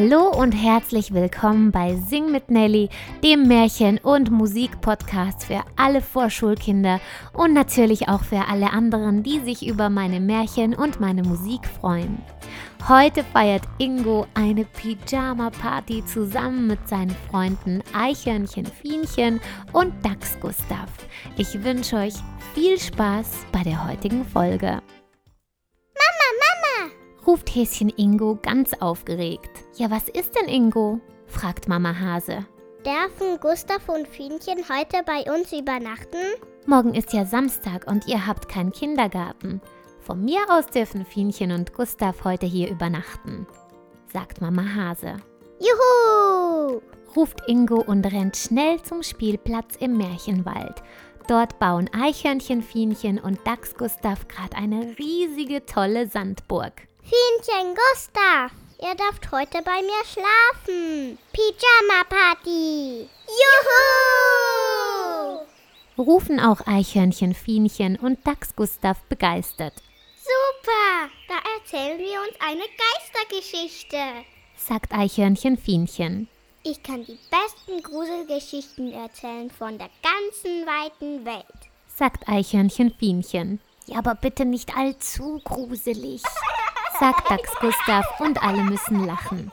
Hallo und herzlich willkommen bei Sing mit Nelly, dem Märchen- und Musikpodcast für alle Vorschulkinder und natürlich auch für alle anderen, die sich über meine Märchen und meine Musik freuen. Heute feiert Ingo eine Pyjama-Party zusammen mit seinen Freunden Eichhörnchen Fienchen und Dachs Gustav. Ich wünsche euch viel Spaß bei der heutigen Folge ruft Häschen Ingo ganz aufgeregt. Ja, was ist denn Ingo? fragt Mama Hase. Dürfen Gustav und Fienchen heute bei uns übernachten? Morgen ist ja Samstag und ihr habt keinen Kindergarten. Von mir aus dürfen Fienchen und Gustav heute hier übernachten, sagt Mama Hase. Juhu! ruft Ingo und rennt schnell zum Spielplatz im Märchenwald. Dort bauen Eichhörnchen Fienchen und Dachs Gustav gerade eine riesige tolle Sandburg. Fienchen Gustav, ihr dürft heute bei mir schlafen. Pyjama Party. Juhu! Rufen auch Eichhörnchen Fienchen und Dachs Gustav begeistert. Super, da erzählen wir uns eine Geistergeschichte, sagt Eichhörnchen Fienchen. Ich kann die besten Gruselgeschichten erzählen von der ganzen weiten Welt, sagt Eichhörnchen Fienchen. Ja, aber bitte nicht allzu gruselig sagt Dax Gustav und alle müssen lachen.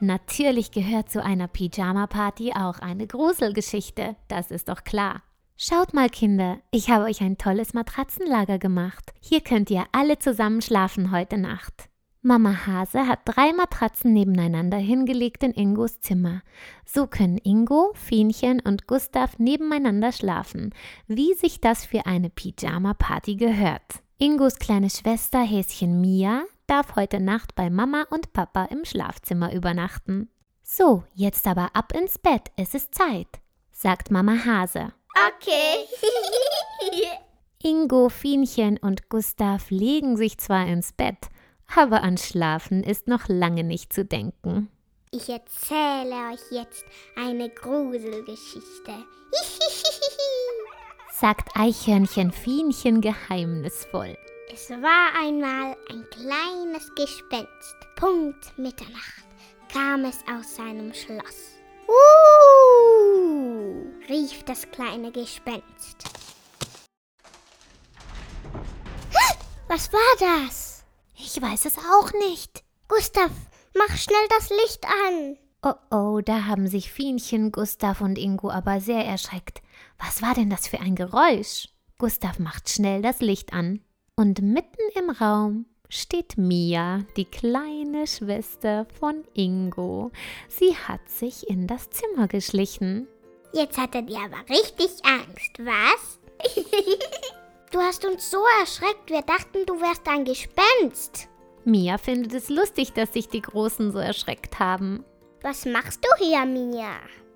Natürlich gehört zu einer Pyjama-Party auch eine Gruselgeschichte, das ist doch klar. Schaut mal, Kinder, ich habe euch ein tolles Matratzenlager gemacht. Hier könnt ihr alle zusammen schlafen heute Nacht. Mama Hase hat drei Matratzen nebeneinander hingelegt in Ingos Zimmer. So können Ingo, Fienchen und Gustav nebeneinander schlafen, wie sich das für eine Pyjama-Party gehört. Ingos kleine Schwester Häschen Mia darf heute Nacht bei Mama und Papa im Schlafzimmer übernachten. So, jetzt aber ab ins Bett, es ist Zeit, sagt Mama Hase. Okay. Ingo, Fienchen und Gustav legen sich zwar ins Bett, aber an Schlafen ist noch lange nicht zu denken. Ich erzähle euch jetzt eine Gruselgeschichte. sagt Eichhörnchen Fienchen geheimnisvoll. Es war einmal kleines Gespenst. Punkt Mitternacht kam es aus seinem Schloss. Uh, rief das kleine Gespenst. Was war das? Ich weiß es auch nicht. Gustav, mach schnell das Licht an. Oh oh, da haben sich Fienchen, Gustav und Ingo aber sehr erschreckt. Was war denn das für ein Geräusch? Gustav macht schnell das Licht an. Und mitten im Raum steht Mia, die kleine Schwester von Ingo. Sie hat sich in das Zimmer geschlichen. Jetzt hattet ihr aber richtig Angst, was? du hast uns so erschreckt, wir dachten, du wärst ein Gespenst. Mia findet es lustig, dass sich die Großen so erschreckt haben. Was machst du hier, Mia?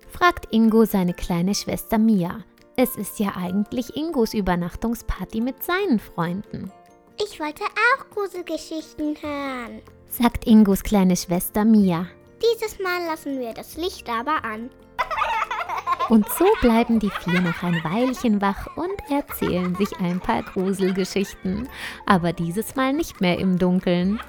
fragt Ingo seine kleine Schwester Mia. Es ist ja eigentlich Ingos Übernachtungsparty mit seinen Freunden. Ich wollte auch Gruselgeschichten hören, sagt Ingos kleine Schwester Mia. Dieses Mal lassen wir das Licht aber an. Und so bleiben die vier noch ein Weilchen wach und erzählen sich ein paar Gruselgeschichten. Aber dieses Mal nicht mehr im Dunkeln.